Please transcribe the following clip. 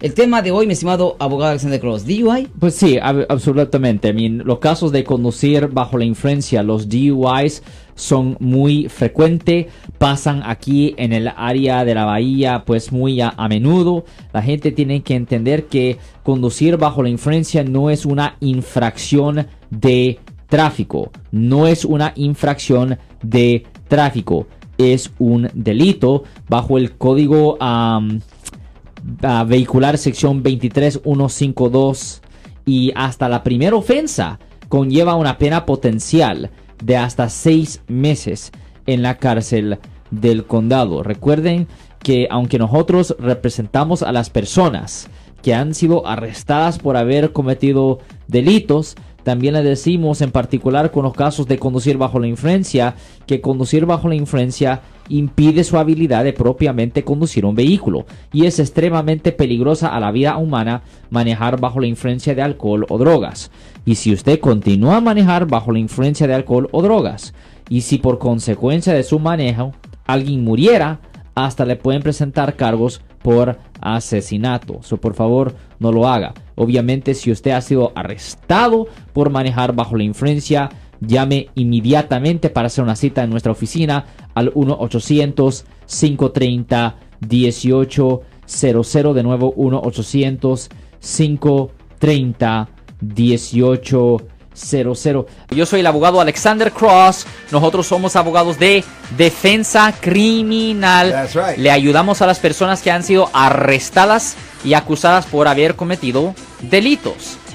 El tema de hoy, mi estimado abogado Alexander Cross, DUI. Pues sí, ab- absolutamente. I mean, los casos de conducir bajo la influencia, los DUIs, son muy frecuentes. Pasan aquí en el área de la bahía, pues muy a, menudo. La gente tiene que entender que conducir bajo la influencia no es una infracción de tráfico. No es una infracción de tráfico. Es un delito bajo el código vehicular sección 23152 y hasta la primera ofensa conlleva una pena potencial de hasta seis meses en la cárcel del condado. Recuerden que aunque nosotros representamos a las personas que han sido arrestadas por haber cometido delitos, también le decimos en particular con los casos de conducir bajo la influencia que conducir bajo la influencia impide su habilidad de propiamente conducir un vehículo y es extremadamente peligrosa a la vida humana manejar bajo la influencia de alcohol o drogas. Y si usted continúa a manejar bajo la influencia de alcohol o drogas y si por consecuencia de su manejo alguien muriera, hasta le pueden presentar cargos por asesinato. Por favor, no lo haga. Obviamente, si usted ha sido arrestado por manejar bajo la influencia, llame inmediatamente para hacer una cita en nuestra oficina al 1-800-530-1800. De nuevo, 1-800-530-1800. Yo soy el abogado Alexander Cross. Nosotros somos abogados de defensa criminal. Right. Le ayudamos a las personas que han sido arrestadas y acusadas por haber cometido delitos.